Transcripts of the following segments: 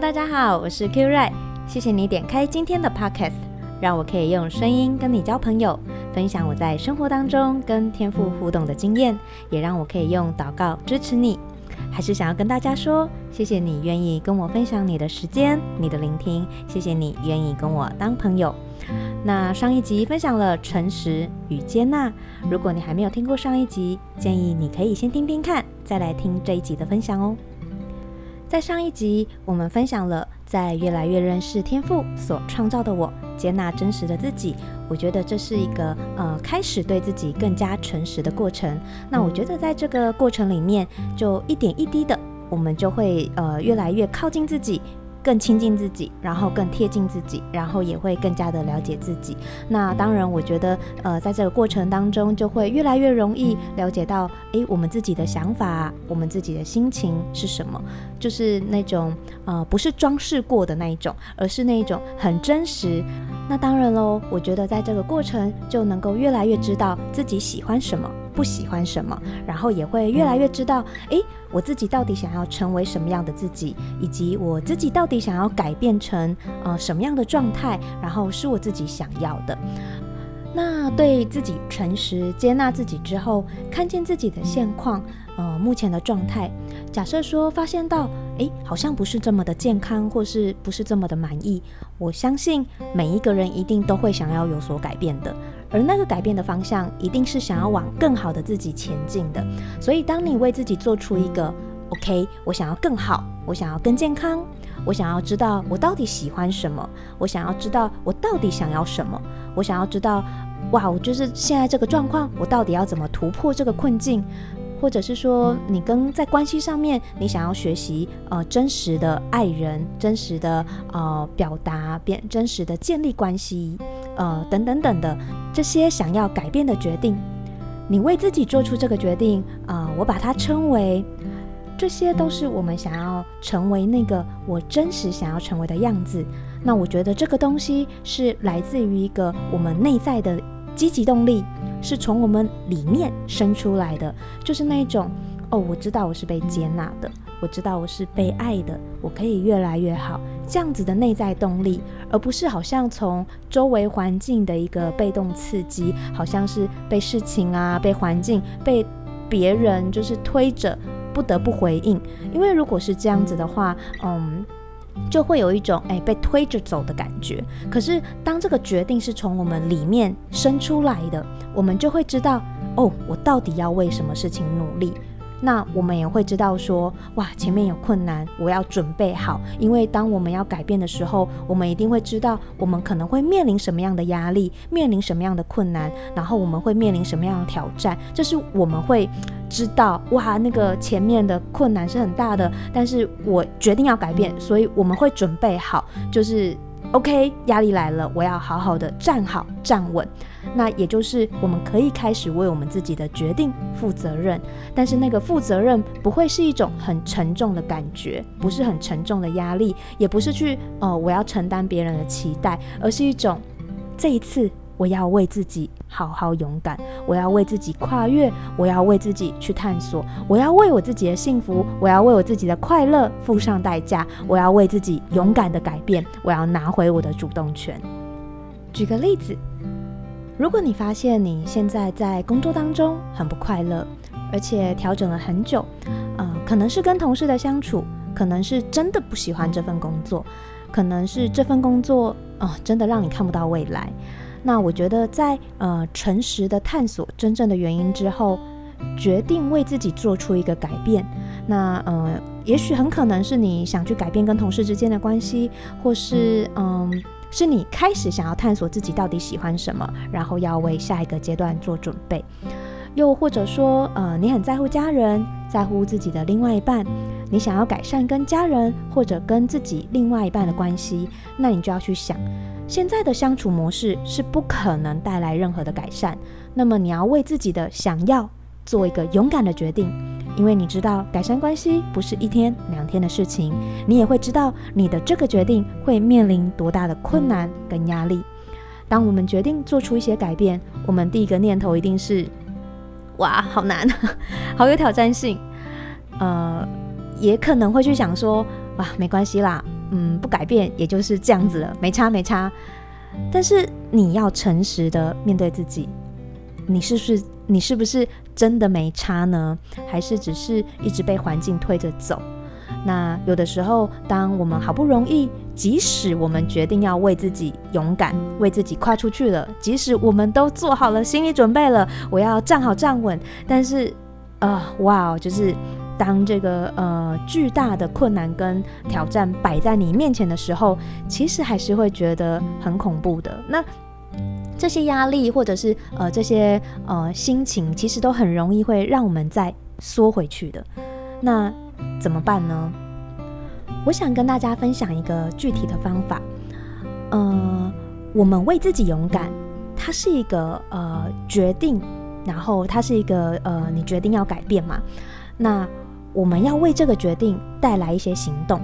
大家好，我是 Q Ray，谢谢你点开今天的 Podcast，让我可以用声音跟你交朋友，分享我在生活当中跟天赋互动的经验，也让我可以用祷告支持你。还是想要跟大家说，谢谢你愿意跟我分享你的时间、你的聆听，谢谢你愿意跟我当朋友。那上一集分享了诚实与接纳，如果你还没有听过上一集，建议你可以先听听看，再来听这一集的分享哦。在上一集，我们分享了在越来越认识天赋所创造的我，接纳真实的自己。我觉得这是一个呃开始对自己更加诚实的过程。那我觉得在这个过程里面，就一点一滴的，我们就会呃越来越靠近自己。更亲近自己，然后更贴近自己，然后也会更加的了解自己。那当然，我觉得，呃，在这个过程当中，就会越来越容易了解到，诶，我们自己的想法，我们自己的心情是什么，就是那种，呃，不是装饰过的那一种，而是那一种很真实。那当然喽，我觉得在这个过程就能够越来越知道自己喜欢什么。不喜欢什么，然后也会越来越知道，诶，我自己到底想要成为什么样的自己，以及我自己到底想要改变成呃什么样的状态，然后是我自己想要的。那对自己诚实、接纳自己之后，看见自己的现况，呃，目前的状态，假设说发现到，诶，好像不是这么的健康，或是不是这么的满意，我相信每一个人一定都会想要有所改变的。而那个改变的方向，一定是想要往更好的自己前进的。所以，当你为自己做出一个 “OK”，我想要更好，我想要更健康，我想要知道我到底喜欢什么，我想要知道我到底想要什么，我想要知道，哇，我就是现在这个状况，我到底要怎么突破这个困境？或者是说，你跟在关系上面，你想要学习呃真实的爱人，真实的呃表达，变真实的建立关系，呃等等等的这些想要改变的决定，你为自己做出这个决定啊，呃，我把它称为，这些都是我们想要成为那个我真实想要成为的样子。那我觉得这个东西是来自于一个我们内在的积极动力。是从我们里面生出来的，就是那种哦，我知道我是被接纳的，我知道我是被爱的，我可以越来越好，这样子的内在动力，而不是好像从周围环境的一个被动刺激，好像是被事情啊、被环境、被别人就是推着不得不回应。因为如果是这样子的话，嗯。就会有一种哎被推着走的感觉。可是当这个决定是从我们里面生出来的，我们就会知道哦，我到底要为什么事情努力。那我们也会知道说，哇，前面有困难，我要准备好。因为当我们要改变的时候，我们一定会知道我们可能会面临什么样的压力，面临什么样的困难，然后我们会面临什么样的挑战。这是我们会。知道哇，那个前面的困难是很大的，但是我决定要改变，所以我们会准备好，就是 OK，压力来了，我要好好的站好站稳。那也就是我们可以开始为我们自己的决定负责任，但是那个负责任不会是一种很沉重的感觉，不是很沉重的压力，也不是去哦，我要承担别人的期待，而是一种这一次。我要为自己好好勇敢，我要为自己跨越，我要为自己去探索，我要为我自己的幸福，我要为我自己的快乐付上代价，我要为自己勇敢的改变，我要拿回我的主动权。举个例子，如果你发现你现在在工作当中很不快乐，而且调整了很久，呃，可能是跟同事的相处，可能是真的不喜欢这份工作，可能是这份工作，哦，呃，真的让你看不到未来。那我觉得在，呃诚实的探索真正的原因之后，决定为自己做出一个改变。那呃，也许很可能是你想去改变跟同事之间的关系，或是嗯、是你开始想要探索自己到底喜欢什么，然后要为下一个阶段做准备。又或者说，呃，你很在乎家人，在乎自己的另外一半，你想要改善跟家人或者跟自己另外一半的关系，那你就要去想。现在的相处模式是不可能带来任何的改善，那么你要为自己的想要做一个勇敢的决定，因为你知道改善关系不是一天两天的事情，你也会知道你的这个决定会面临多大的困难跟压力。当我们决定做出一些改变，我们第一个念头一定是：哇，好难，好有挑战性。呃，也可能会去想说：哇，没关系啦。嗯，不改变也就是这样子了，没差没差。但是你要诚实的面对自己，你是不是你是不是真的没差呢？还是只是一直被环境推着走？那有的时候，当我们好不容易，即使我们决定要为自己勇敢，为自己跨出去了，即使我们都做好了心理准备了，我要站好站稳，但是，呃，哇哦，就是当这个呃巨大的困难跟挑战摆在你面前的时候，其实还是会觉得很恐怖的。那这些压力或者是呃这些呃心情，其实都很容易会让我们再缩回去的。那怎么办呢？我想跟大家分享一个具体的方法。呃，我们为自己勇敢，它是一个呃决定，然后它是一个呃你决定要改变嘛。那我们要为这个决定带来一些行动，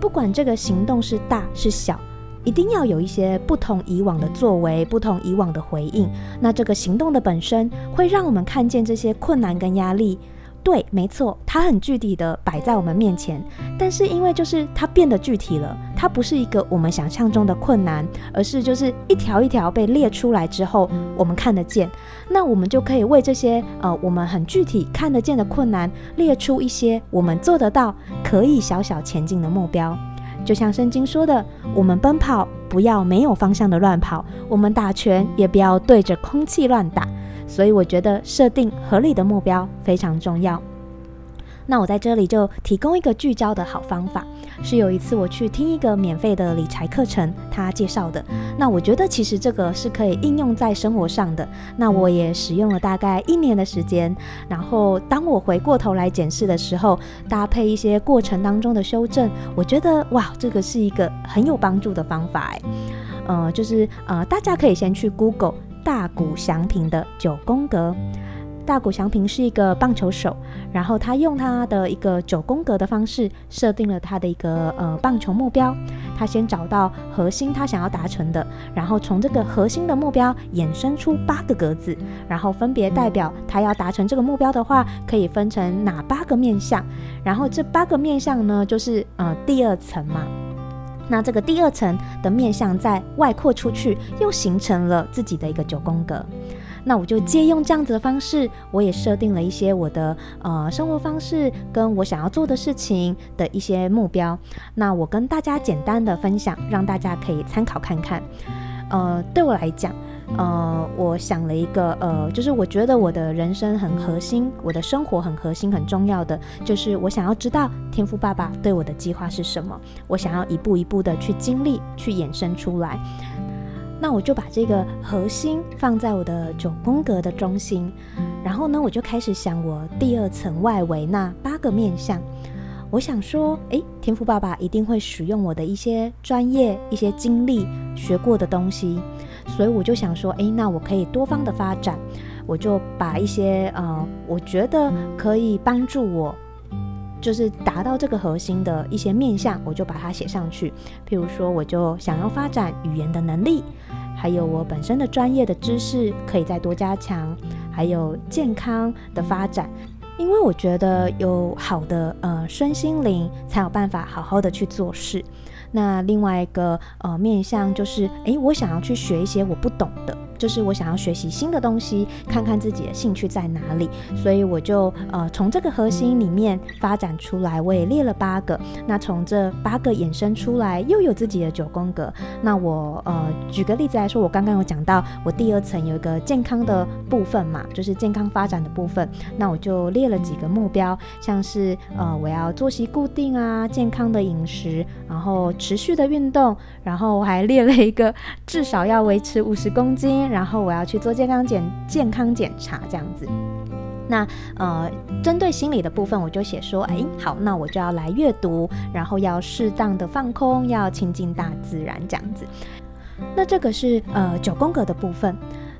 不管这个行动是大是小，一定要有一些不同以往的作为，不同以往的回应。那这个行动的本身会让我们看见这些困难跟压力。对，没错，它很具体的摆在我们面前，但是因为就是它变得具体了，它不是一个我们想象中的困难，而是就是一条一条被列出来之后，我们看得见，那我们就可以为这些呃我们很具体看得见的困难列出一些我们做得到、可以小小前进的目标。就像圣经说的，我们奔跑不要没有方向的乱跑，我们打拳也不要对着空气乱打。所以我觉得设定合理的目标非常重要。那我在这里就提供一个聚焦的好方法，是有一次我去听一个免费的理财课程，他介绍的。那我觉得其实这个是可以应用在生活上的。那我也使用了大概一年的时间，然后当我回过头来检视的时候，搭配一些过程当中的修正，我觉得哇，这个是一个很有帮助的方法哎。呃，就是呃，大家可以先去 Google。大谷祥平的九宫格，大谷翔平是一个棒球手，然后他用他的一个九宫格的方式设定了他的一个呃棒球目标。他先找到核心他想要达成的，然后从这个核心的目标衍生出八个格子，然后分别代表他要达成这个目标的话，可以分成哪八个面向。然后这八个面向呢，就是呃第二层嘛。那这个第二层的面向再外扩出去，又形成了自己的一个九宫格。那我就借用这样子的方式，我也设定了一些我的呃生活方式跟我想要做的事情的一些目标。那我跟大家简单的分享，让大家可以参考看看。呃，对我来讲。呃，我想了一个，呃，就是我觉得我的人生很核心，我的生活很核心，很重要的，就是我想要知道天赋爸爸对我的计划是什么，我想要一步一步的去经历，去衍生出来。那我就把这个核心放在我的九宫格的中心，然后呢，我就开始想我第二层外围那八个面向。我想说，诶，天赋爸爸一定会使用我的一些专业、一些经历、学过的东西。所以我就想说，诶，那我可以多方的发展，我就把一些呃，我觉得可以帮助我，就是达到这个核心的一些面向，我就把它写上去。譬如说，我就想要发展语言的能力，还有我本身的专业的知识可以再多加强，还有健康的发展，因为我觉得有好的呃身心灵，才有办法好好的去做事。那另外一个呃面向就是，诶，我想要去学一些我不懂的。就是我想要学习新的东西，看看自己的兴趣在哪里，所以我就呃从这个核心里面发展出来，我也列了八个。那从这八个衍生出来，又有自己的九宫格。那我呃举个例子来说，我刚刚有讲到，我第二层有一个健康的部分嘛，就是健康发展的部分。那我就列了几个目标，像是呃我要作息固定啊，健康的饮食，然后持续的运动，然后我还列了一个至少要维持五十公斤。然后我要去做健康检健康检查，这样子。那呃，针对心理的部分，我就写说，哎，好，那我就要来阅读，然后要适当的放空，要亲近大自然，这样子。那这个是呃九宫格的部分。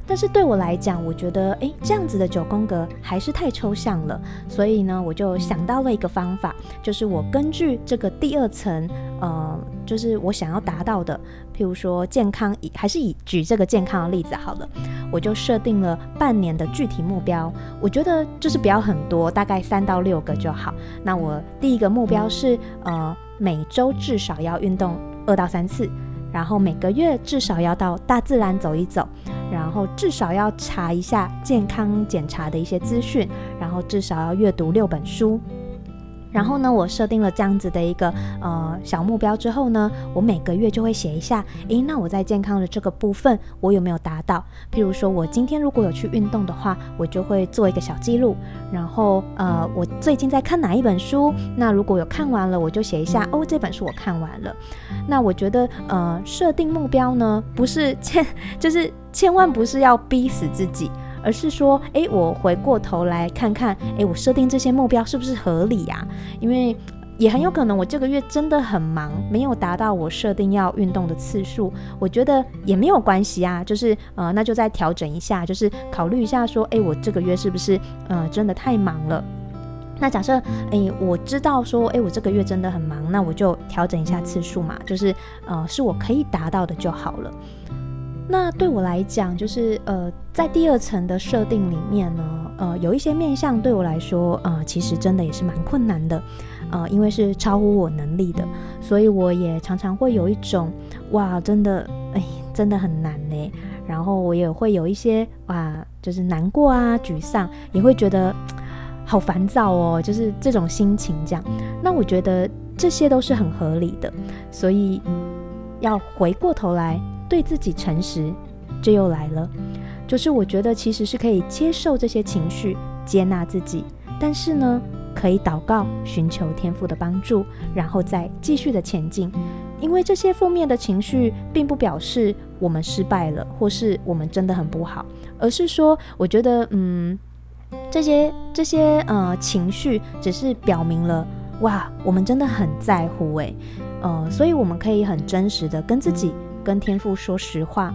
但是对我来讲，我觉得诶，这样子的九宫格还是太抽象了。所以呢，我就想到了一个方法，就是我根据这个第二层，呃，就是我想要达到的，譬如说健康，以还是以举这个健康的例子好了，我就设定了半年的具体目标。我觉得就是不要很多，大概三到六个就好。那我第一个目标是，呃。每周至少要运动二到三次，然后每个月至少要到大自然走一走，然后至少要查一下健康检查的一些资讯，然后至少要阅读六本书。然后呢，我设定了这样子的一个呃小目标之后呢，我每个月就会写一下，诶，那我在健康的这个部分我有没有达到？譬如说我今天如果有去运动的话，我就会做一个小记录。然后呃，我最近在看哪一本书？那如果有看完了，我就写一下，哦，这本书我看完了。那我觉得呃，设定目标呢，不是千，就是千万不是要逼死自己。而是说，诶，我回过头来看看，诶，我设定这些目标是不是合理呀？因为也很有可能我这个月真的很忙，没有达到我设定要运动的次数。我觉得也没有关系啊，就是呃，那就再调整一下，就是考虑一下说，诶，我这个月是不是呃真的太忙了？那假设，诶，我知道说，诶，我这个月真的很忙，那我就调整一下次数嘛，就是呃，是我可以达到的就好了。那对我来讲，就是呃，在第二层的设定里面呢，呃，有一些面向对我来说，呃，其实真的也是蛮困难的，呃，因为是超乎我能力的，所以我也常常会有一种，哇，真的，哎，真的很难呢。然后我也会有一些，哇，就是难过啊，沮丧，也会觉得好烦躁哦，就是这种心情这样。那我觉得这些都是很合理的，所以要回过头来。对自己诚实，这又来了。就是我觉得其实是可以接受这些情绪，接纳自己，但是呢，可以祷告，寻求天父的帮助，然后再继续的前进。因为这些负面的情绪，并不表示我们失败了，或是我们真的很不好，而是说，我觉得，嗯，这些这些呃情绪，只是表明了，哇，我们真的很在乎，诶，呃，所以我们可以很真实的跟自己。跟天父说实话，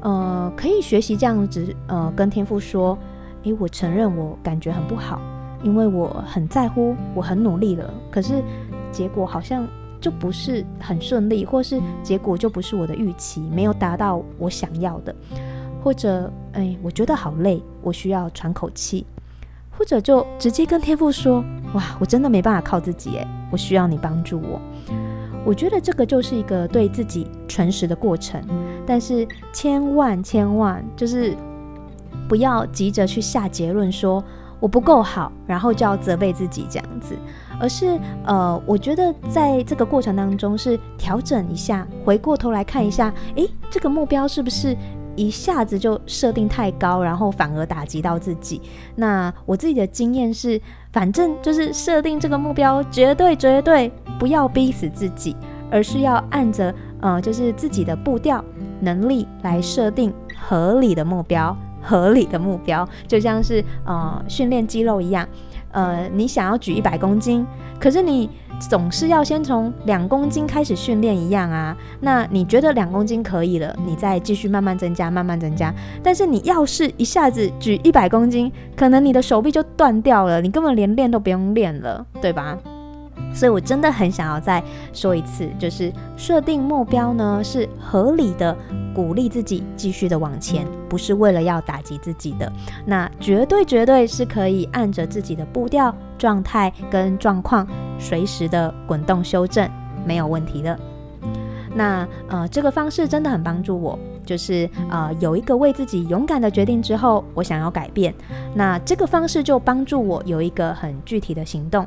呃，可以学习这样子，呃，跟天父说，诶，我承认我感觉很不好，因为我很在乎，我很努力了，可是结果好像就不是很顺利，或是结果就不是我的预期，没有达到我想要的，或者，诶，我觉得好累，我需要喘口气，或者就直接跟天父说，哇，我真的没办法靠自己，诶，我需要你帮助我。我觉得这个就是一个对自己诚实的过程，但是千万千万就是不要急着去下结论说我不够好，然后就要责备自己这样子，而是呃，我觉得在这个过程当中是调整一下，回过头来看一下，诶，这个目标是不是一下子就设定太高，然后反而打击到自己？那我自己的经验是，反正就是设定这个目标，绝对绝对。不要逼死自己，而是要按着呃，就是自己的步调、能力来设定合理的目标。合理的目标就像是呃训练肌肉一样，呃，你想要举一百公斤，可是你总是要先从两公斤开始训练一样啊。那你觉得两公斤可以了，你再继续慢慢增加，慢慢增加。但是你要是一下子举一百公斤，可能你的手臂就断掉了，你根本连练都不用练了，对吧？所以，我真的很想要再说一次，就是设定目标呢，是合理的，鼓励自己继续的往前，不是为了要打击自己的。那绝对绝对是可以按着自己的步调、状态跟状况，随时的滚动修正，没有问题的。那呃，这个方式真的很帮助我，就是呃，有一个为自己勇敢的决定之后，我想要改变，那这个方式就帮助我有一个很具体的行动。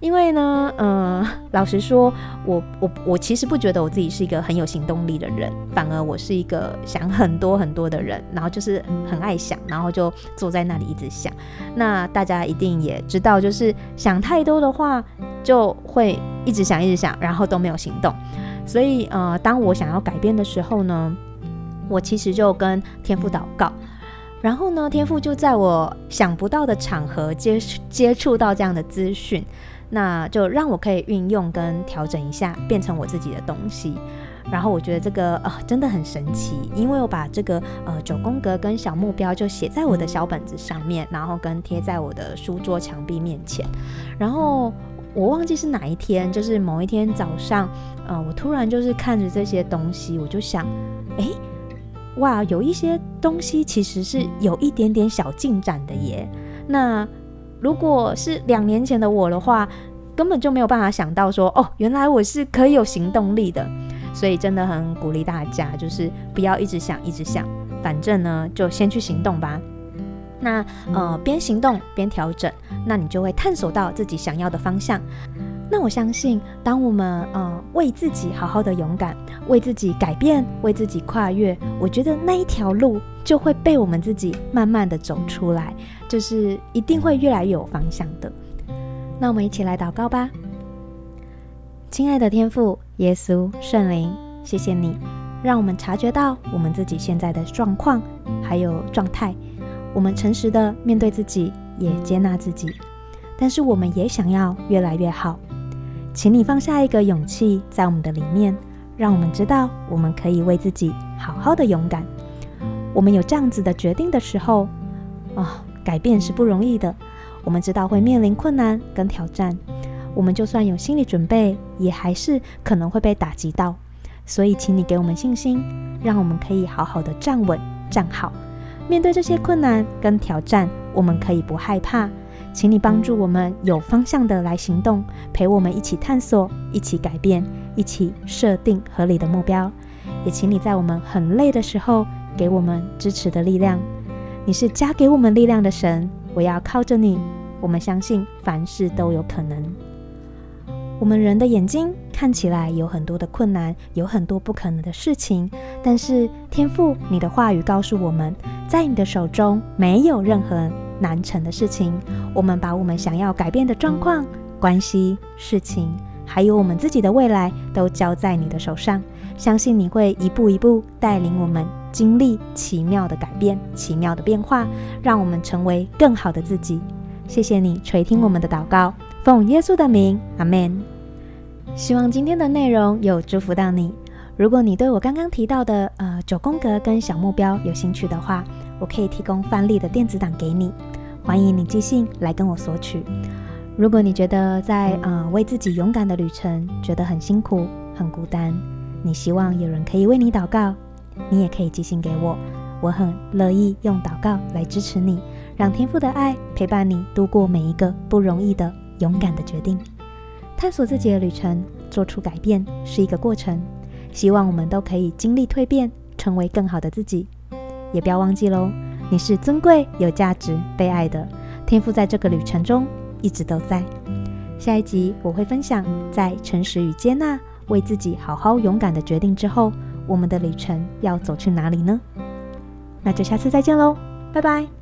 因为呢，嗯、呃，老实说，我我我其实不觉得我自己是一个很有行动力的人，反而我是一个想很多很多的人，然后就是很爱想，然后就坐在那里一直想。那大家一定也知道，就是想太多的话，就会一直想一直想，然后都没有行动。所以，呃，当我想要改变的时候呢，我其实就跟天父祷告，然后呢，天赋就在我想不到的场合接接触到这样的资讯。那就让我可以运用跟调整一下，变成我自己的东西。然后我觉得这个呃真的很神奇，因为我把这个呃九宫格跟小目标就写在我的小本子上面，然后跟贴在我的书桌墙壁面前。然后我忘记是哪一天，就是某一天早上，呃，我突然就是看着这些东西，我就想，诶，哇，有一些东西其实是有一点点小进展的耶。那如果是两年前的我的话，根本就没有办法想到说，哦，原来我是可以有行动力的。所以真的很鼓励大家，就是不要一直想，一直想，反正呢，就先去行动吧。那呃，边行动边调整，那你就会探索到自己想要的方向。那我相信，当我们呃为自己好好的勇敢，为自己改变，为自己跨越，我觉得那一条路就会被我们自己慢慢的走出来，就是一定会越来越有方向的。那我们一起来祷告吧。亲爱的天父耶稣圣灵，谢谢你让我们察觉到我们自己现在的状况还有状态。我们诚实的面对自己，也接纳自己，但是我们也想要越来越好。请你放下一个勇气在我们的里面，让我们知道我们可以为自己好好的勇敢。我们有这样子的决定的时候，啊、改变是不容易的。我们知道会面临困难跟挑战，我们就算有心理准备，也还是可能会被打击到。所以，请你给我们信心，让我们可以好好的站稳、站好。面对这些困难跟挑战，我们可以不害怕。请你帮助我们有方向的来行动，陪我们一起探索，一起改变，一起设定合理的目标。也请你在我们很累的时候，给我们支持的力量。你是加给我们力量的神，我要靠着你。我们相信凡事都有可能。我们人的眼睛看起来有很多的困难，有很多不可能的事情，但是天父，你的话语告诉我们，在你的手中没有任何难成的事情。我们把我们想要改变的状况、关系、事情，还有我们自己的未来，都交在你的手上，相信你会一步一步带领我们经历奇妙的改变、奇妙的变化，让我们成为更好的自己。谢谢你垂听我们的祷告。奉耶稣的名，阿门。希望今天的内容有祝福到你。如果你对我刚刚提到的呃九宫格跟小目标有兴趣的话，我可以提供范例的电子档给你，欢迎你寄信来跟我索取。如果你觉得在呃为自己勇敢的旅程觉得很辛苦、很孤单，你希望有人可以为你祷告，你也可以寄信给我，我很乐意用祷告来支持你，让天父的爱陪伴你度过每一个不容易的。勇敢的决定，探索自己的旅程，做出改变是一个过程。希望我们都可以经历蜕变，成为更好的自己。也不要忘记喽，你是尊贵、有价值、被爱的。天赋在这个旅程中一直都在。下一集我会分享，在诚实与接纳、为自己好好勇敢的决定之后，我们的旅程要走去哪里呢？那就下次再见喽，拜拜。